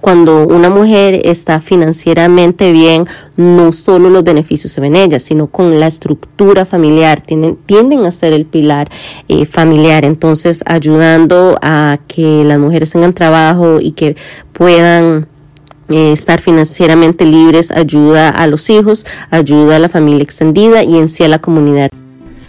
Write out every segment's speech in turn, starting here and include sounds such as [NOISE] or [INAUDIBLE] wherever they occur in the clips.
cuando una mujer está financieramente bien, no solo los beneficios se ven ellas, sino con la estructura familiar, tienden, tienden a ser el pilar eh, familiar. Entonces, ayudando a que las mujeres tengan trabajo y que puedan eh, estar financieramente libres ayuda a los hijos, ayuda a la familia extendida y en sí a la comunidad.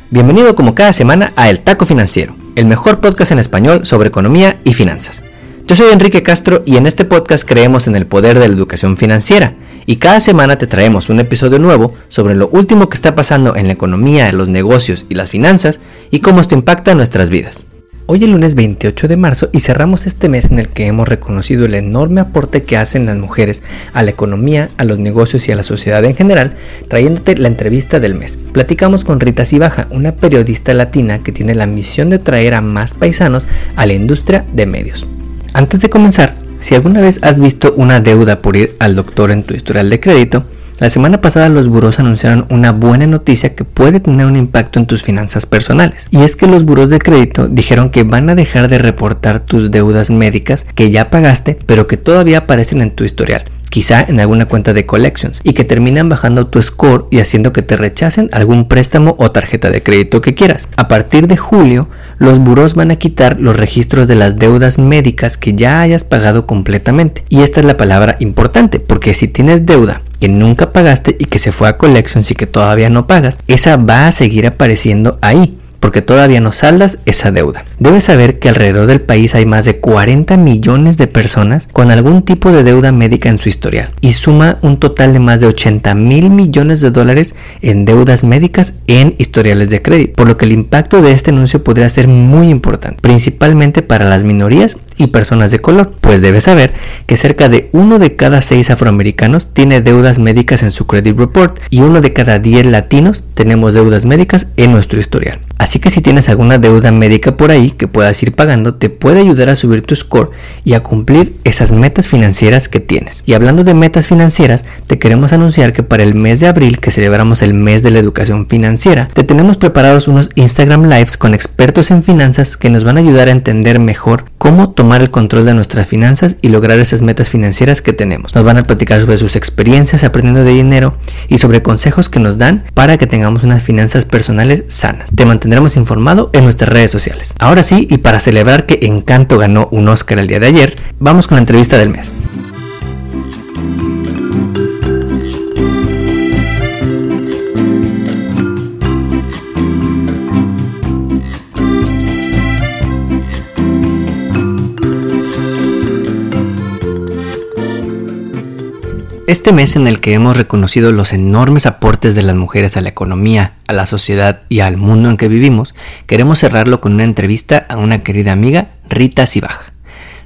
Bienvenido como cada semana a El Taco Financiero, el mejor podcast en español sobre economía y finanzas. Yo soy Enrique Castro y en este podcast creemos en el poder de la educación financiera y cada semana te traemos un episodio nuevo sobre lo último que está pasando en la economía, los negocios y las finanzas y cómo esto impacta nuestras vidas. Hoy es lunes 28 de marzo y cerramos este mes en el que hemos reconocido el enorme aporte que hacen las mujeres a la economía, a los negocios y a la sociedad en general, trayéndote la entrevista del mes. Platicamos con Rita Cibaja, una periodista latina que tiene la misión de traer a más paisanos a la industria de medios. Antes de comenzar, si alguna vez has visto una deuda por ir al doctor en tu historial de crédito, la semana pasada los buros anunciaron una buena noticia que puede tener un impacto en tus finanzas personales. Y es que los buros de crédito dijeron que van a dejar de reportar tus deudas médicas que ya pagaste pero que todavía aparecen en tu historial quizá en alguna cuenta de collections, y que terminan bajando tu score y haciendo que te rechacen algún préstamo o tarjeta de crédito que quieras. A partir de julio, los buros van a quitar los registros de las deudas médicas que ya hayas pagado completamente. Y esta es la palabra importante, porque si tienes deuda que nunca pagaste y que se fue a collections y que todavía no pagas, esa va a seguir apareciendo ahí porque todavía no saldas esa deuda. Debes saber que alrededor del país hay más de 40 millones de personas con algún tipo de deuda médica en su historial y suma un total de más de 80 mil millones de dólares en deudas médicas en historiales de crédito, por lo que el impacto de este anuncio podría ser muy importante, principalmente para las minorías y personas de color, pues debes saber que cerca de uno de cada seis afroamericanos tiene deudas médicas en su credit report y uno de cada 10 latinos tenemos deudas médicas en nuestro historial. Así que si tienes alguna deuda médica por ahí que puedas ir pagando, te puede ayudar a subir tu score y a cumplir esas metas financieras que tienes. Y hablando de metas financieras, te queremos anunciar que para el mes de abril, que celebramos el mes de la educación financiera, te tenemos preparados unos Instagram Lives con expertos en finanzas que nos van a ayudar a entender mejor cómo tomar el control de nuestras finanzas y lograr esas metas financieras que tenemos. Nos van a platicar sobre sus experiencias aprendiendo de dinero y sobre consejos que nos dan para que tengamos unas finanzas personales sanas. Te tendremos informado en nuestras redes sociales. Ahora sí, y para celebrar que Encanto ganó un Oscar el día de ayer, vamos con la entrevista del mes. Este mes en el que hemos reconocido los enormes aportes de las mujeres a la economía, a la sociedad y al mundo en que vivimos, queremos cerrarlo con una entrevista a una querida amiga, Rita Cibaja.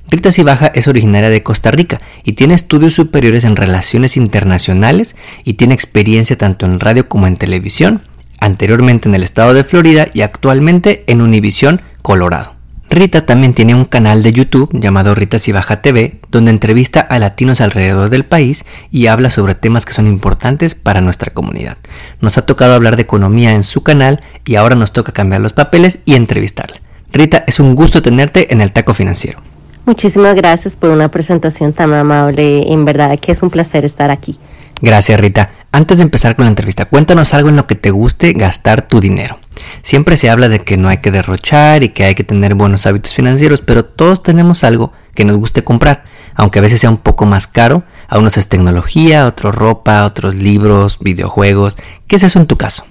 Rita Cibaja es originaria de Costa Rica y tiene estudios superiores en relaciones internacionales y tiene experiencia tanto en radio como en televisión, anteriormente en el estado de Florida y actualmente en Univisión, Colorado. Rita también tiene un canal de YouTube llamado Rita Cibaja TV, donde entrevista a latinos alrededor del país y habla sobre temas que son importantes para nuestra comunidad. Nos ha tocado hablar de economía en su canal y ahora nos toca cambiar los papeles y entrevistarla. Rita, es un gusto tenerte en el Taco Financiero. Muchísimas gracias por una presentación tan amable. En verdad que es un placer estar aquí. Gracias, Rita. Antes de empezar con la entrevista, cuéntanos algo en lo que te guste gastar tu dinero. Siempre se habla de que no hay que derrochar y que hay que tener buenos hábitos financieros, pero todos tenemos algo que nos guste comprar, aunque a veces sea un poco más caro. A unos es tecnología, a otros ropa, otros libros, videojuegos. ¿Qué es eso en tu caso?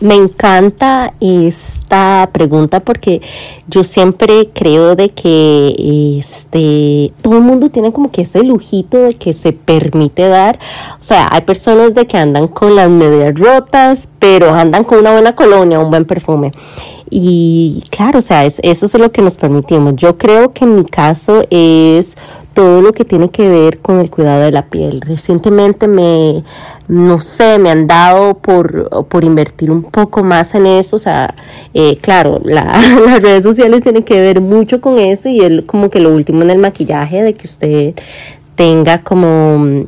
Me encanta esta pregunta porque yo siempre creo de que este todo el mundo tiene como que ese lujito de que se permite dar. O sea, hay personas de que andan con las medias rotas, pero andan con una buena colonia, un buen perfume. Y claro, o sea, eso es lo que nos permitimos. Yo creo que en mi caso es todo lo que tiene que ver con el cuidado de la piel. Recientemente me, no sé, me han dado por, por invertir un poco más en eso. O sea, eh, claro, [LAUGHS] las redes sociales tienen que ver mucho con eso y es como que lo último en el maquillaje de que usted tenga como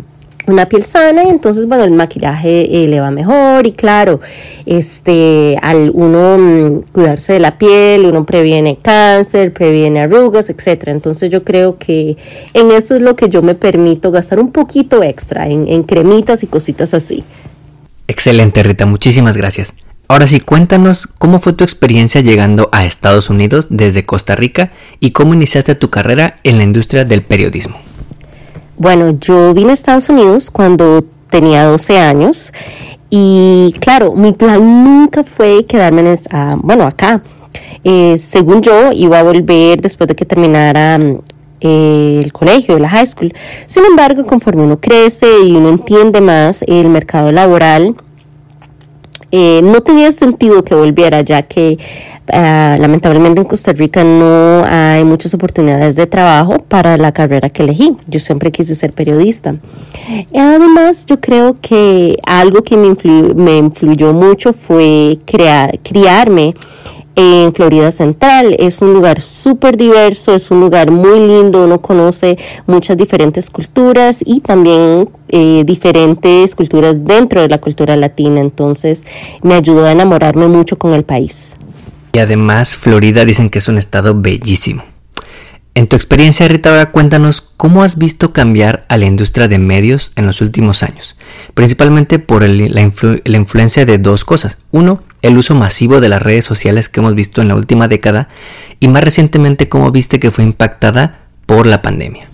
una piel sana y entonces bueno el maquillaje eh, le va mejor y claro este al uno mm, cuidarse de la piel uno previene cáncer previene arrugas etcétera. Entonces yo creo que en eso es lo que yo me permito gastar un poquito extra en, en cremitas y cositas así. Excelente Rita muchísimas gracias. Ahora sí, cuéntanos cómo fue tu experiencia llegando a Estados Unidos desde Costa Rica y cómo iniciaste tu carrera en la industria del periodismo. Bueno, yo vine a Estados Unidos cuando tenía 12 años y claro, mi plan nunca fue quedarme en, ah, bueno, acá. Eh, según yo, iba a volver después de que terminara mm, el colegio, la high school. Sin embargo, conforme uno crece y uno entiende más el mercado laboral, eh, no tenía sentido que volviera, ya que ah, lamentablemente en Costa Rica no hay muchas oportunidades de trabajo para la carrera que elegí. Yo siempre quise ser periodista. Además, yo creo que algo que me, me influyó mucho fue crear, criarme en Florida Central. Es un lugar súper diverso, es un lugar muy lindo, uno conoce muchas diferentes culturas y también eh, diferentes culturas dentro de la cultura latina. Entonces me ayudó a enamorarme mucho con el país. Y además Florida dicen que es un estado bellísimo. En tu experiencia, Rita, ahora cuéntanos cómo has visto cambiar a la industria de medios en los últimos años, principalmente por la, influencia de dos cosas. Uno, el uso masivo de las redes sociales que hemos visto en la última década y más recientemente cómo viste que fue impactada por la pandemia.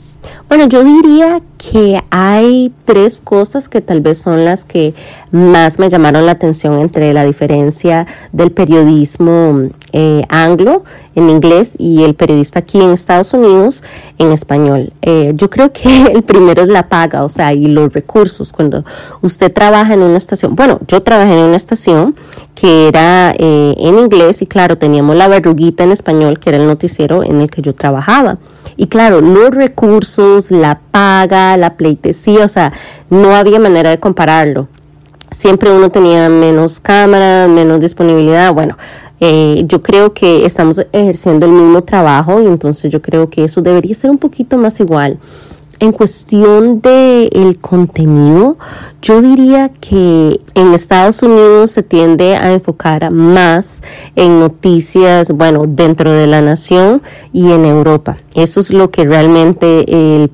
Bueno, yo diría que hay tres cosas que tal vez son las que más me llamaron la atención entre la diferencia del periodismo eh, anglo en inglés y el periodista aquí en Estados Unidos en español. Eh, yo creo que [LAUGHS] el primero es la paga, o sea, y los recursos. Cuando usted trabaja en una estación, bueno, yo trabajé en una estación que era eh, en inglés y claro, teníamos la verruguita en español, que era el noticiero en el que yo trabajaba. Y claro, los recursos, la paga, la pleitesía, o sea, no había manera de compararlo. Siempre uno tenía menos cámaras, menos disponibilidad. Bueno, eh, yo creo que estamos ejerciendo el mismo trabajo y entonces yo creo que eso debería ser un poquito más igual. En cuestión de el contenido, yo diría que en Estados Unidos se tiende a enfocar más en noticias, bueno, dentro de la nación y en Europa. Eso es lo que realmente el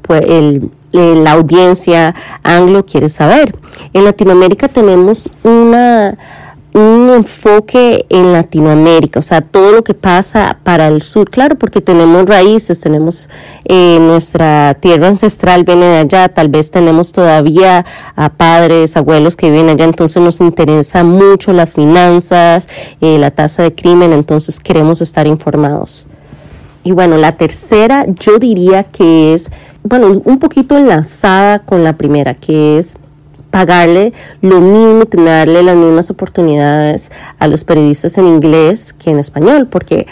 la audiencia anglo quiere saber. En Latinoamérica tenemos una un enfoque en Latinoamérica, o sea, todo lo que pasa para el sur, claro, porque tenemos raíces, tenemos eh, nuestra tierra ancestral viene de allá, tal vez tenemos todavía a padres, abuelos que viven allá, entonces nos interesa mucho las finanzas, eh, la tasa de crimen, entonces queremos estar informados. Y bueno, la tercera yo diría que es, bueno, un poquito enlazada con la primera, que es pagarle lo mismo, tenerle las mismas oportunidades a los periodistas en inglés que en español, porque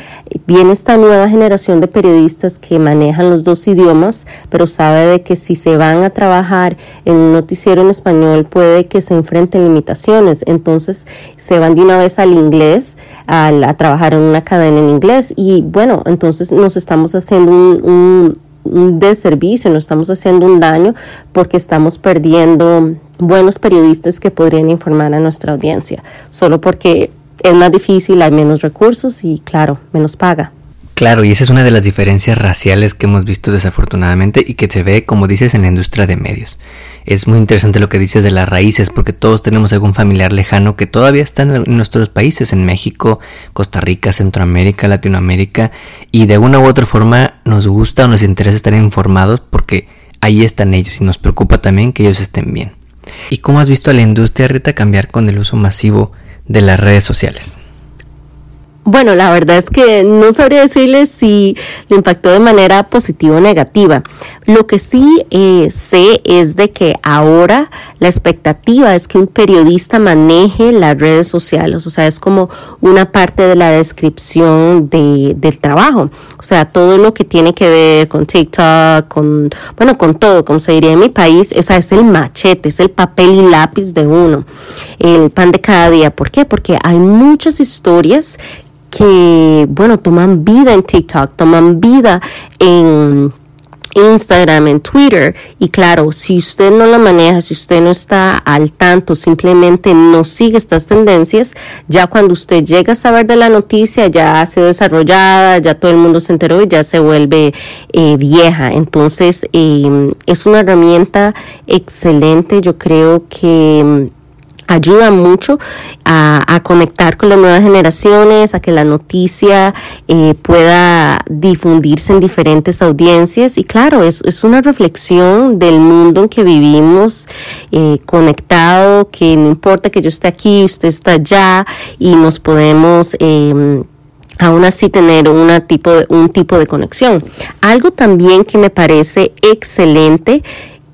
viene esta nueva generación de periodistas que manejan los dos idiomas, pero sabe de que si se van a trabajar en un noticiero en español puede que se enfrenten limitaciones, entonces se van de una vez al inglés, a trabajar en una cadena en inglés. Y bueno, entonces nos estamos haciendo un, un deservicio, nos estamos haciendo un daño porque estamos perdiendo buenos periodistas que podrían informar a nuestra audiencia, solo porque es más difícil, hay menos recursos y claro, menos paga. Claro, y esa es una de las diferencias raciales que hemos visto desafortunadamente y que se ve, como dices, en la industria de medios. Es muy interesante lo que dices de las raíces, porque todos tenemos algún familiar lejano que todavía está en nuestros países, en México, Costa Rica, Centroamérica, Latinoamérica, y de una u otra forma nos gusta o nos interesa estar informados porque ahí están ellos y nos preocupa también que ellos estén bien. ¿Y cómo has visto a la industria Rita cambiar con el uso masivo de las redes sociales? Bueno, la verdad es que no sabría decirles si lo impactó de manera positiva o negativa. Lo que sí eh, sé es de que ahora la expectativa es que un periodista maneje las redes sociales, o sea, es como una parte de la descripción de, del trabajo. O sea, todo lo que tiene que ver con TikTok, con, bueno, con todo, como se diría en mi país, o sea, es el machete, es el papel y lápiz de uno, el pan de cada día. ¿Por qué? Porque hay muchas historias que, bueno, toman vida en TikTok, toman vida en Instagram, en Twitter. Y claro, si usted no la maneja, si usted no está al tanto, simplemente no sigue estas tendencias, ya cuando usted llega a saber de la noticia, ya ha sido desarrollada, ya todo el mundo se enteró y ya se vuelve eh, vieja. Entonces, eh, es una herramienta excelente. Yo creo que ayuda mucho a, conectar con las nuevas generaciones, a que la noticia eh, pueda difundirse en diferentes audiencias. Y claro, es, es una reflexión del mundo en que vivimos, eh, conectado, que no importa que yo esté aquí, usted está allá y nos podemos... Eh, aún así tener una tipo de, un tipo de conexión. Algo también que me parece excelente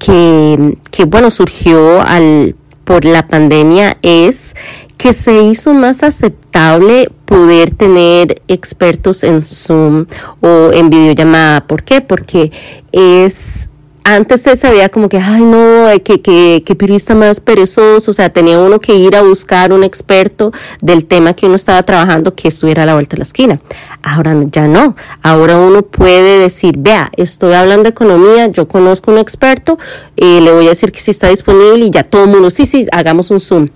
que, que bueno, surgió al por la pandemia es que se hizo más aceptable poder tener expertos en Zoom o en videollamada. ¿Por qué? Porque es antes se sabía como que, ay no, que, que, que periodista más perezoso, o sea, tenía uno que ir a buscar un experto del tema que uno estaba trabajando que estuviera a la vuelta de la esquina. Ahora ya no, ahora uno puede decir, vea, estoy hablando de economía, yo conozco un experto, eh, le voy a decir que sí está disponible y ya todo el mundo, sí, sí, hagamos un Zoom.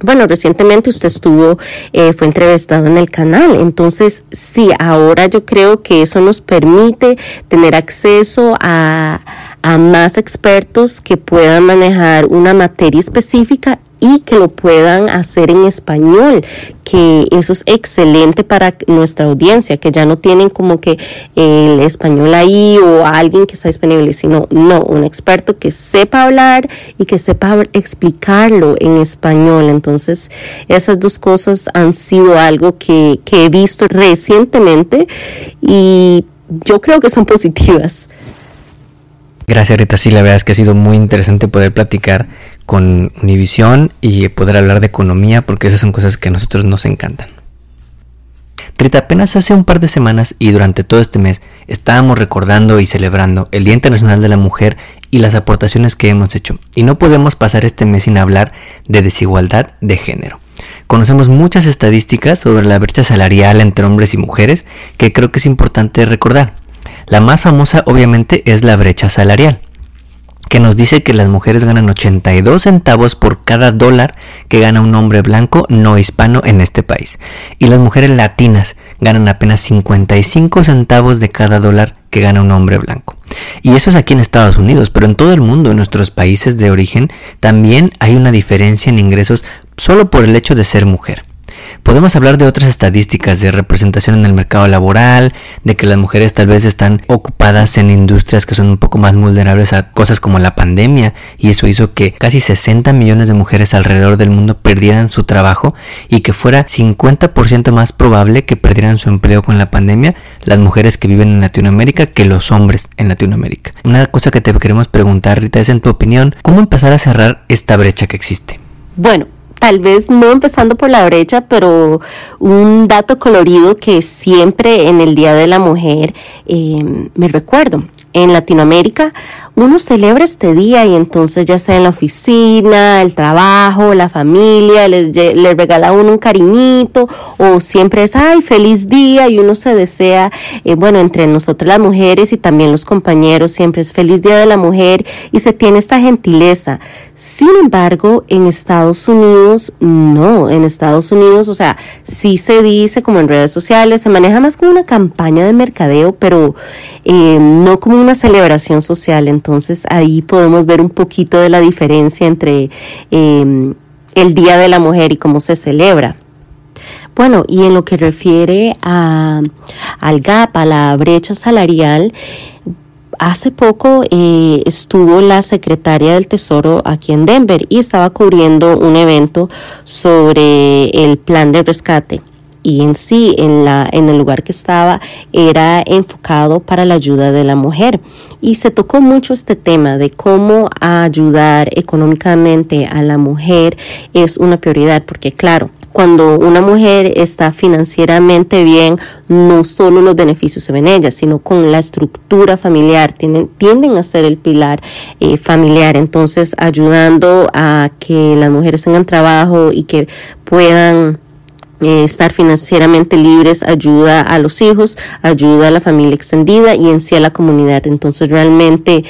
Bueno, recientemente usted estuvo, eh, fue entrevistado en el canal, entonces sí, ahora yo creo que eso nos permite tener acceso a, a más expertos que puedan manejar una materia específica y que lo puedan hacer en español, que eso es excelente para nuestra audiencia, que ya no tienen como que el español ahí o alguien que está disponible, sino no, un experto que sepa hablar y que sepa explicarlo en español. Entonces, esas dos cosas han sido algo que, que he visto recientemente y yo creo que son positivas. Gracias Rita, sí, la verdad es que ha sido muy interesante poder platicar con Univisión y poder hablar de economía porque esas son cosas que a nosotros nos encantan. Rita, apenas hace un par de semanas y durante todo este mes estábamos recordando y celebrando el Día Internacional de la Mujer y las aportaciones que hemos hecho. Y no podemos pasar este mes sin hablar de desigualdad de género. Conocemos muchas estadísticas sobre la brecha salarial entre hombres y mujeres que creo que es importante recordar. La más famosa obviamente es la brecha salarial, que nos dice que las mujeres ganan 82 centavos por cada dólar que gana un hombre blanco no hispano en este país. Y las mujeres latinas ganan apenas 55 centavos de cada dólar que gana un hombre blanco. Y eso es aquí en Estados Unidos, pero en todo el mundo, en nuestros países de origen, también hay una diferencia en ingresos solo por el hecho de ser mujer. Podemos hablar de otras estadísticas de representación en el mercado laboral, de que las mujeres tal vez están ocupadas en industrias que son un poco más vulnerables a cosas como la pandemia y eso hizo que casi 60 millones de mujeres alrededor del mundo perdieran su trabajo y que fuera 50% más probable que perdieran su empleo con la pandemia las mujeres que viven en Latinoamérica que los hombres en Latinoamérica. Una cosa que te queremos preguntar Rita es en tu opinión, ¿cómo empezar a cerrar esta brecha que existe? Bueno, tal vez no empezando por la brecha, pero un dato colorido que siempre en el Día de la Mujer eh, me recuerdo. En Latinoamérica uno celebra este día y entonces ya sea en la oficina, el trabajo, la familia, les, regala uno un cariñito o siempre es, ay, feliz día y uno se desea, eh, bueno, entre nosotros las mujeres y también los compañeros, siempre es feliz día de la mujer y se tiene esta gentileza. Sin embargo, en Estados Unidos, no, en Estados Unidos, o sea, sí se dice como en redes sociales, se maneja más como una campaña de mercadeo, pero eh, no como una celebración social. Entonces ahí podemos ver un poquito de la diferencia entre em, el Día de la Mujer y cómo se celebra. Bueno, y en lo que refiere a, al gap, a la brecha salarial, hace poco eh, estuvo la secretaria del Tesoro aquí en Denver y estaba cubriendo un evento sobre el plan de rescate y en sí en la en el lugar que estaba era enfocado para la ayuda de la mujer y se tocó mucho este tema de cómo ayudar económicamente a la mujer es una prioridad porque claro cuando una mujer está financieramente bien, no solo los beneficios se ven ellas, sino con la estructura familiar, tienden, tienden a ser el pilar eh, familiar. Entonces, ayudando a que las mujeres tengan trabajo y que puedan eh, estar financieramente libres ayuda a los hijos, ayuda a la familia extendida y en sí a la comunidad. Entonces realmente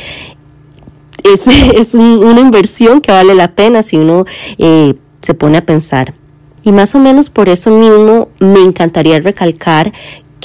es, [LAUGHS] es una inversión que vale la pena si uno eh, se pone a pensar. Y más o menos por eso mismo me encantaría recalcar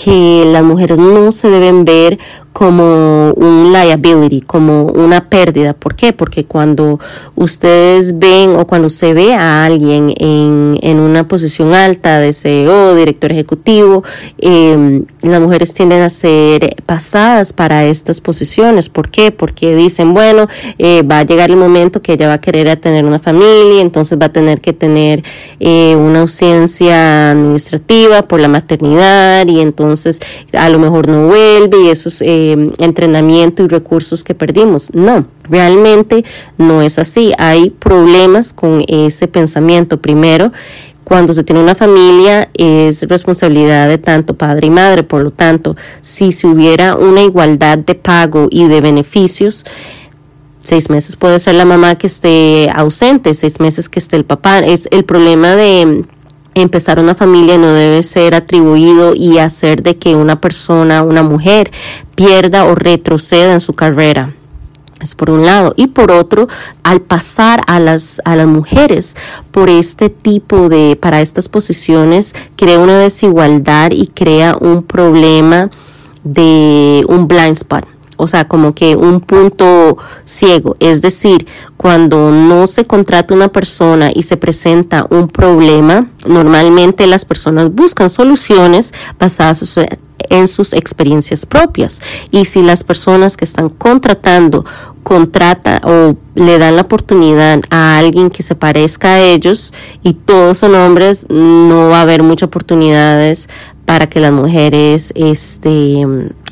que las mujeres no se deben ver como un liability, como una pérdida. ¿Por qué? Porque cuando ustedes ven o cuando se ve a alguien en, en una posición alta de CEO, director ejecutivo, eh, las mujeres tienden a ser pasadas para estas posiciones. ¿Por qué? Porque dicen, bueno, eh, va a llegar el momento que ella va a querer tener una familia, entonces va a tener que tener eh, una ausencia administrativa por la maternidad y entonces a lo mejor no vuelve y eso es... Eh, entrenamiento y recursos que perdimos. No, realmente no es así. Hay problemas con ese pensamiento. Primero, cuando se tiene una familia es responsabilidad de tanto padre y madre. Por lo tanto, si se hubiera una igualdad de pago y de beneficios, seis meses puede ser la mamá que esté ausente, seis meses que esté el papá. Es el problema de empezar una familia no debe ser atribuido y hacer de que una persona, una mujer, pierda o retroceda en su carrera. Es por un lado. Y por otro, al pasar a las, a las mujeres por este tipo de, para estas posiciones, crea una desigualdad y crea un problema de un blind spot o sea, como que un punto ciego. Es decir, cuando no se contrata una persona y se presenta un problema, normalmente las personas buscan soluciones basadas en sus experiencias propias. Y si las personas que están contratando contrata o le dan la oportunidad a alguien que se parezca a ellos y todos son hombres, no va a haber muchas oportunidades para que las mujeres este,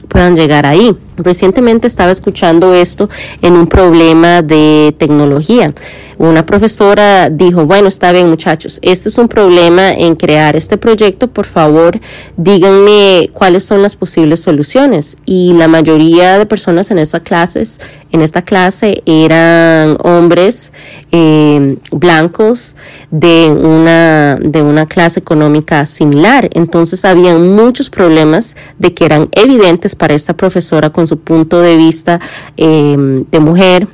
puedan llegar ahí. Recientemente estaba escuchando esto en un problema de tecnología. Una profesora dijo, bueno, está bien muchachos, este es un problema en crear este proyecto, por favor díganme cuáles son las posibles soluciones. Y la mayoría de personas en esta clases, en esta clase eran hombres eh, blancos de una, de una clase económica similar. Entonces habían muchos problemas de que eran evidentes para esta profesora con su punto de vista eh, de mujer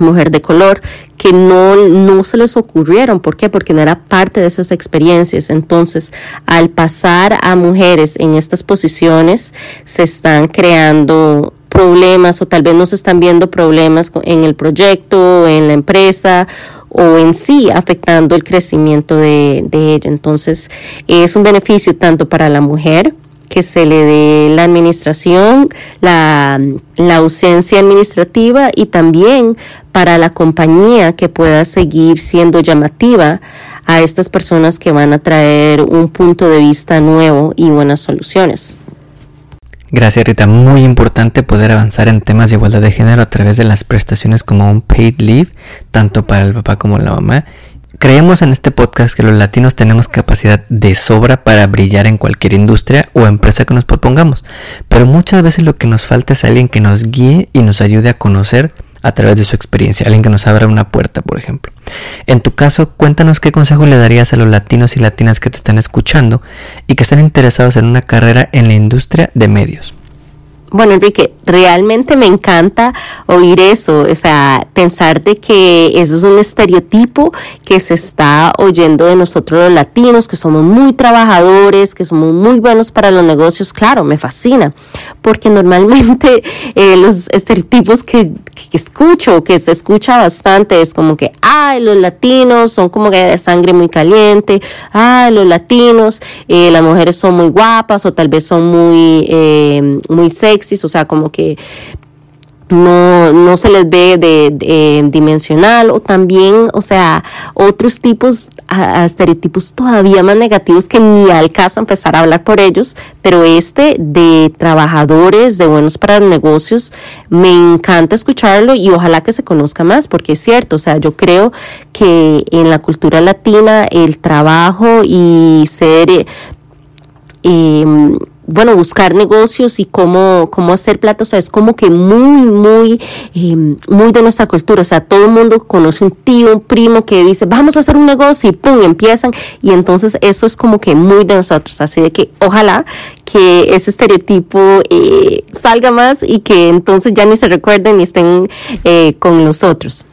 mujer de color, que no, no se les ocurrieron. ¿Por qué? Porque no era parte de esas experiencias. Entonces, al pasar a mujeres en estas posiciones, se están creando problemas o tal vez no se están viendo problemas en el proyecto, en la empresa o en sí afectando el crecimiento de ella. Entonces, es un beneficio tanto para la mujer, que se le dé la administración, la, ausencia administrativa y también para la compañía que pueda seguir siendo llamativa a estas personas que van a traer un punto de vista nuevo y buenas soluciones. Gracias Rita, muy importante poder avanzar en temas de igualdad de género a través de las prestaciones como un paid leave, tanto para el papá como la mamá, Creemos en este podcast que los latinos tenemos capacidad de sobra para brillar en cualquier industria o empresa que nos propongamos, pero muchas veces lo que nos falta es alguien que nos guíe y nos ayude a conocer a través de su experiencia, alguien que nos abra una puerta, por ejemplo. En tu caso, cuéntanos qué consejo le darías a los latinos y latinas que te están escuchando y que están interesados en una carrera en la industria de medios. Bueno, Enrique, realmente me encanta oír eso, o sea, pensar de que eso es un estereotipo que se está oyendo de nosotros los latinos, que somos muy trabajadores, que somos muy buenos para los negocios, claro, me fascina, porque normalmente eh, los estereotipos que, que, escucho, que se escucha bastante, es como que, ay, los latinos son como que de sangre muy caliente, ay, los latinos, eh, las mujeres son muy guapas o tal vez son muy, eh, muy o sea, como que no, no se les ve de, dimensional o también, o sea, otros tipos, estereotipos todavía más negativos que ni al caso empezar a hablar por ellos, pero este de trabajadores, de buenos para negocios, me encanta escucharlo y ojalá que se conozca más, porque es cierto, o sea, yo creo que en la cultura latina el trabajo y ser... Eh, bueno, buscar negocios y cómo, cómo hacer plata, o sea, es como que muy, muy, em, muy de nuestra cultura, o sea, todo el mundo conoce un tío, un primo que dice, vamos a hacer un negocio y pum, empiezan, y entonces eso es como que muy de nosotros, así de que ojalá que ese estereotipo eh, salga más y que entonces ya ni se recuerden ni estén eh, con nosotros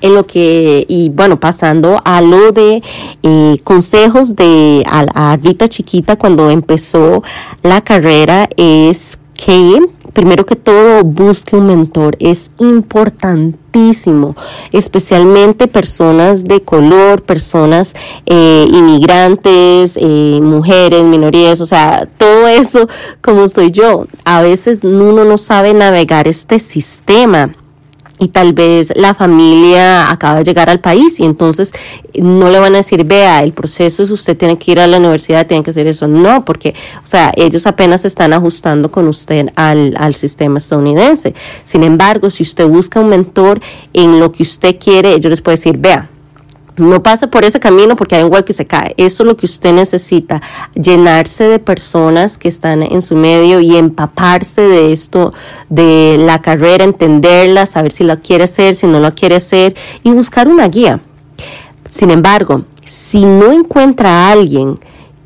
en lo que, y bueno, pasando a lo de eh, consejos de a, Rita chiquita cuando empezó la carrera es que primero que todo busque un mentor. Es importantísimo, especialmente personas de color, personas eh, inmigrantes, eh, mujeres, minorías, o sea, todo eso como soy yo. A veces uno no sabe navegar este sistema y tal vez la familia acaba de llegar al país y entonces no le van a decir, vea, el proceso es usted tiene que ir a la universidad, tiene que hacer eso. No, porque, o sea, ellos apenas están ajustando con usted al, al sistema estadounidense. Sin embargo, si usted busca un mentor en lo que usted quiere, ellos les pueden decir, vea, no pasa por ese camino porque hay un hueco y se cae. Eso es lo que usted necesita, llenarse de personas que están en su medio y empaparse de esto, de la carrera, entenderla, saber si la quiere hacer, si no la quiere hacer y buscar una guía. Sin embargo, si no encuentra a alguien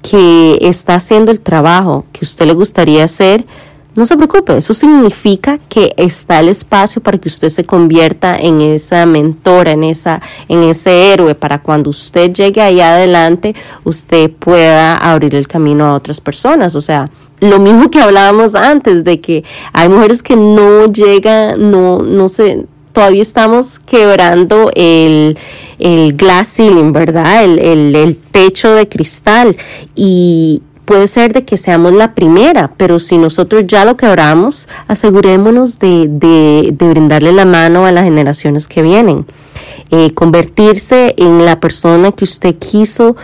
que está haciendo el trabajo que usted le gustaría hacer, no se preocupe, eso significa que está el espacio para que usted se convierta en esa mentora, en esa, en ese héroe, para cuando usted llegue ahí adelante, usted pueda abrir el camino a otras personas. O sea, lo mismo que hablábamos antes, de que hay mujeres que no llegan, no, no sé, todavía estamos quebrando el, el glass ceiling, ¿verdad? El, el, el techo de cristal. Y, Puede ser de que seamos la primera, pero si nosotros ya lo quebramos, asegurémonos de, de, brindarle la mano a las generaciones que vienen. Eh, convertirse en la persona que usted quiso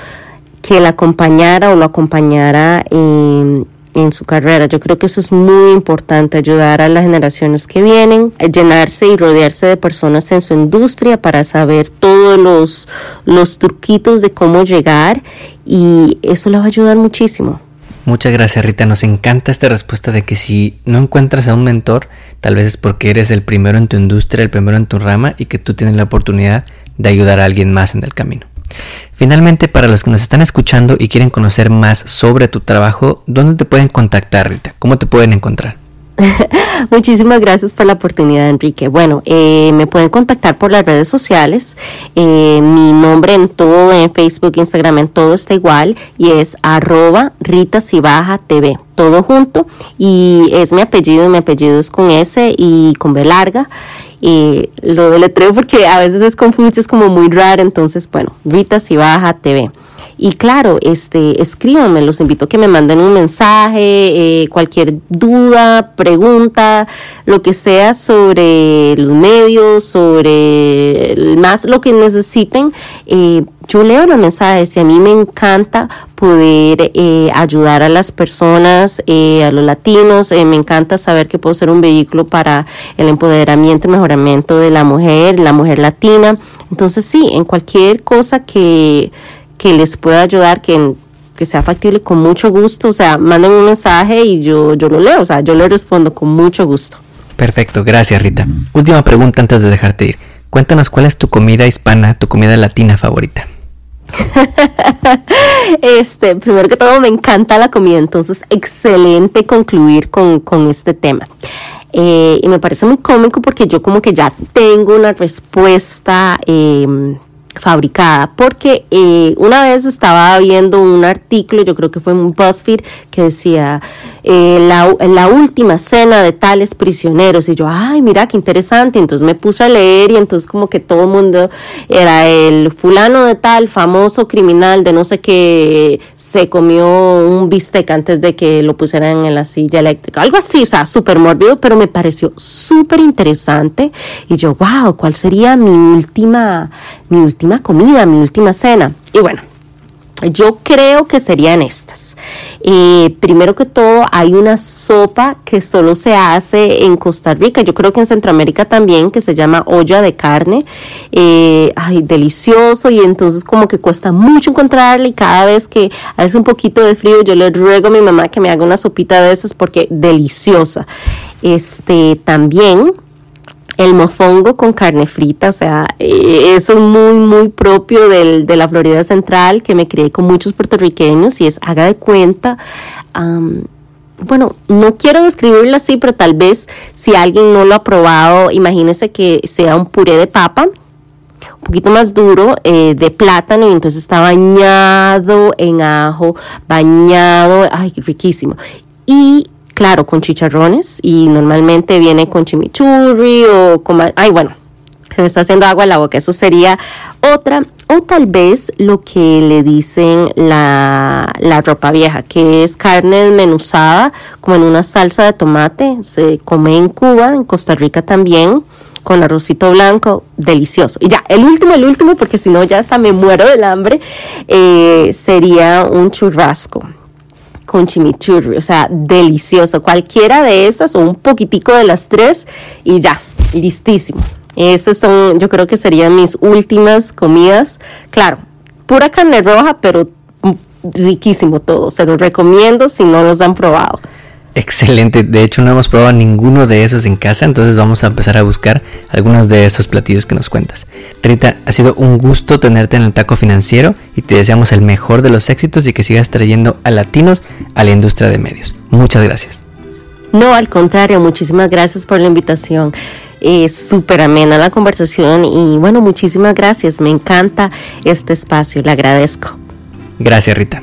que la acompañara o lo acompañara en en su carrera. Yo creo que eso es muy importante, ayudar a las generaciones que vienen, llenarse y rodearse de personas en su industria para saber todos los, los truquitos de cómo llegar y eso le va a ayudar muchísimo. Muchas gracias Rita, nos encanta esta respuesta de que si no encuentras a un mentor, tal vez es porque eres el primero en tu industria, el primero en tu rama y que tú tienes la oportunidad de ayudar a alguien más en el camino. Finalmente, para los que nos están escuchando y quieren conocer más sobre tu trabajo, ¿dónde te pueden contactar, Rita? ¿Cómo te pueden encontrar? [LAUGHS] Muchísimas gracias por la oportunidad, Enrique. Bueno, eh, me pueden contactar por las redes sociales. Eh, mi nombre en todo, en Facebook, Instagram, en todo está igual y es arroba Rita TV, todo junto. Y es mi apellido, mi apellido es con S y con B larga y lo deletreo porque a veces es confuso, es como muy raro, entonces bueno, Rita si baja TV. Y claro, este, escríbanme, los invito a que me manden un mensaje, eh, cualquier duda, pregunta, lo que sea sobre los medios, sobre más lo que necesiten. Eh, yo leo los mensajes y a mí me encanta poder eh, ayudar a las personas, eh, a los latinos. Eh, me encanta saber que puedo ser un vehículo para el empoderamiento y mejoramiento de la mujer, la mujer latina. Entonces sí, en cualquier cosa que, que les pueda ayudar, que que sea factible con mucho gusto, o sea, mándenme un mensaje y yo, yo lo leo, o sea, yo le respondo con mucho gusto. Perfecto, gracias Rita. Última pregunta antes de dejarte ir. Cuéntanos cuál es tu comida hispana, tu comida latina favorita. [LAUGHS] este, primero que todo me encanta la comida, entonces excelente concluir con, este tema. Eh, y me parece muy cómico porque yo como que ya tengo una respuesta em, fabricada, porque eh, una vez estaba viendo un artículo, yo creo que fue un BuzzFeed, que decía eh, la, la, última cena de tales prisioneros, y yo, ay, mira, qué interesante, entonces me puse a leer y entonces como que todo el mundo era el fulano de tal, famoso criminal de no sé qué, se comió un bistec antes de que lo pusieran en la silla eléctrica, algo así, o sea, súper mórbido, pero me pareció súper interesante, y yo, wow, ¿cuál sería mi última, mi última comida, mi última cena. Y bueno, yo creo que serían estas. Eh, primero que todo, hay una sopa que solo se hace en Costa Rica, yo creo que en Centroamérica también, que se llama olla de carne. Eh, ay, delicioso y entonces como que cuesta mucho encontrarla y cada vez que hace un poquito de frío yo le ruego a mi mamá que me haga una sopita de esas porque deliciosa. Este también el mofongo con carne frita, o sea, eh, eso es muy, muy propio del, de la Florida Central, que me crié con muchos puertorriqueños y es, haga de cuenta, bueno, no quiero describirlo así, pero tal vez si alguien no lo ha probado, imagínese que sea un puré de papa, un poquito más duro eh, de plátano y entonces está bañado en ajo, bañado, ay, riquísimo. Y claro, con chicharrones y normalmente viene con chimichurri o con... Ay, bueno, se me está haciendo agua en la boca. Eso sería otra. O tal vez lo que le dicen la, la ropa vieja, que es carne desmenuzada, como en una salsa de tomate. Se come en Cuba, en Costa Rica también con arrocito blanco, delicioso. Y ya, el último, el último, porque si no ya hasta me muero del hambre, eh, sería un churrasco con chimichurri, o sea, delicioso. Cualquiera de esas o un poquitico de las tres y ya, listísimo. Esas son, yo creo que serían mis últimas comidas. Claro, pura carne roja, pero riquísimo todo. Se los recomiendo si no los han probado. Excelente, de hecho no hemos probado ninguno de esos en casa, entonces vamos a empezar a buscar algunos de esos platillos que nos cuentas. Rita, ha sido un gusto tenerte en el taco financiero y te deseamos el mejor de los éxitos y que sigas trayendo a latinos a la industria de medios. Muchas gracias. No, al contrario, muchísimas gracias por la invitación. Es súper amena la conversación y bueno, muchísimas gracias. Me encanta este espacio, le agradezco. Gracias, Rita.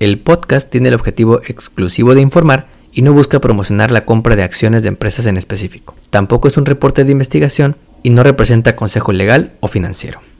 El podcast tiene el objetivo exclusivo de informar y no busca promocionar la compra de acciones de empresas en específico. Tampoco es un reporte de investigación y no representa consejo legal o financiero.